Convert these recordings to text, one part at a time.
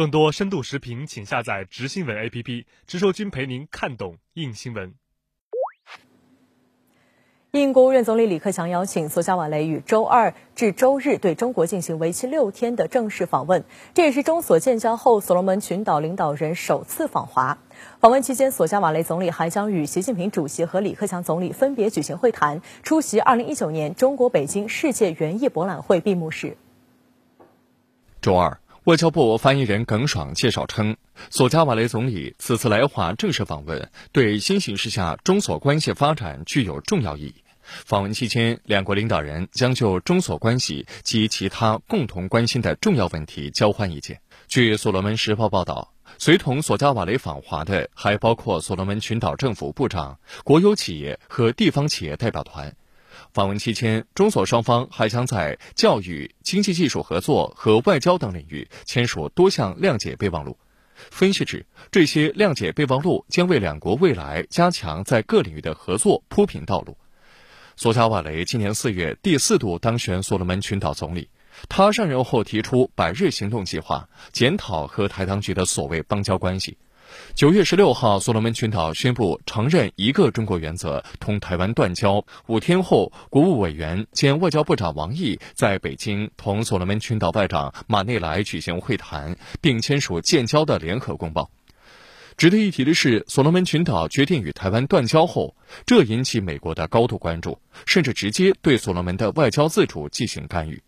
更多深度视频，请下载直新闻 APP，直说君陪您看懂硬新闻。应国务院总理李克强邀请，索加瓦雷于周二至周日对中国进行为期六天的正式访问，这也是中所建交后所罗门群岛领导人首次访华。访问期间，索加瓦雷总理还将与习近平主席和李克强总理分别举行会谈，出席2019年中国北京世界园艺博览会闭幕式。周二。外交部发言人耿爽介绍称，索加瓦雷总理此次来华正式访问，对新形势下中索关系发展具有重要意义。访问期间，两国领导人将就中索关系及其他共同关心的重要问题交换意见。据所罗门时报报道，随同索加瓦雷访华的还包括所罗门群岛政府部长、国有企业和地方企业代表团。访问期间，中所双方还将在教育、经济技术合作和外交等领域签署多项谅解备忘录。分析指，这些谅解备忘录将为两国未来加强在各领域的合作铺平道路。索加瓦雷今年四月第四度当选所罗门群岛总理，他上任后提出百日行动计划，检讨和台当局的所谓邦交关系。九月十六号，所罗门群岛宣布承认一个中国原则，同台湾断交。五天后，国务委员兼外交部长王毅在北京同所罗门群岛外长马内莱举行会谈，并签署建交的联合公报。值得一提的是，所罗门群岛决定与台湾断交后，这引起美国的高度关注，甚至直接对所罗门的外交自主进行干预。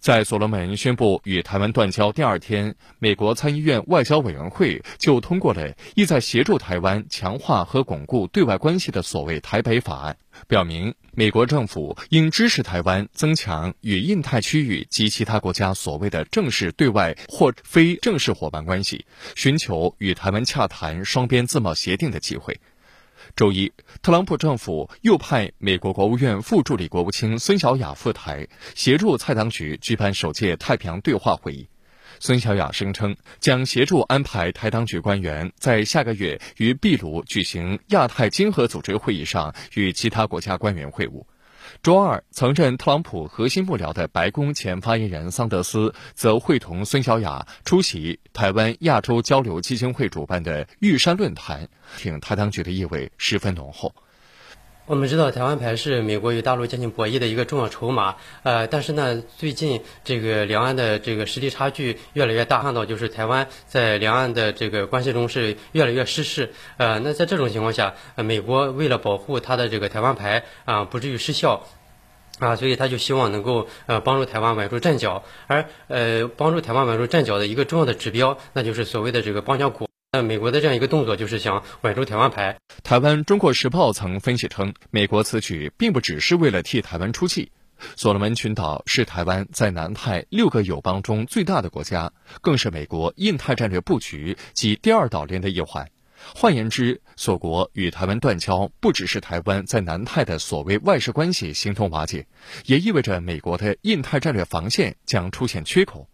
在所罗门宣布与台湾断交第二天，美国参议院外交委员会就通过了意在协助台湾强化和巩固对外关系的所谓“台北法案”，表明美国政府应支持台湾增强与印太区域及其他国家所谓的正式对外或非正式伙伴关系，寻求与台湾洽谈双边自贸协定的机会。周一，特朗普政府又派美国国务院副助理国务卿孙小雅赴台，协助蔡当局举办首届太平洋对话会议。孙小雅声称，将协助安排台当局官员在下个月于秘鲁举行亚太经合组织会议上与其他国家官员会晤。周二，曾任特朗普核心幕僚的白宫前发言人桑德斯则会同孙小雅出席台湾亚洲交流基金会主办的玉山论坛，挺台当局的意味十分浓厚。我们知道台湾牌是美国与大陆进行博弈的一个重要筹码，呃，但是呢，最近这个两岸的这个实力差距越来越大，看到就是台湾在两岸的这个关系中是越来越失势，呃，那在这种情况下，美国为了保护它的这个台湾牌啊，不至于失效，啊，所以他就希望能够呃帮助台湾稳住阵脚，而呃帮助台湾稳住阵脚的一个重要的指标，那就是所谓的这个邦交国。那美国的这样一个动作，就是想稳住台湾牌。台湾《中国时报》曾分析称，美国此举并不只是为了替台湾出气。所罗门群岛是台湾在南太六个友邦中最大的国家，更是美国印太战略布局及第二岛链的一环。换言之，所国与台湾断交，不只是台湾在南太的所谓外事关系形同瓦解，也意味着美国的印太战略防线将出现缺口。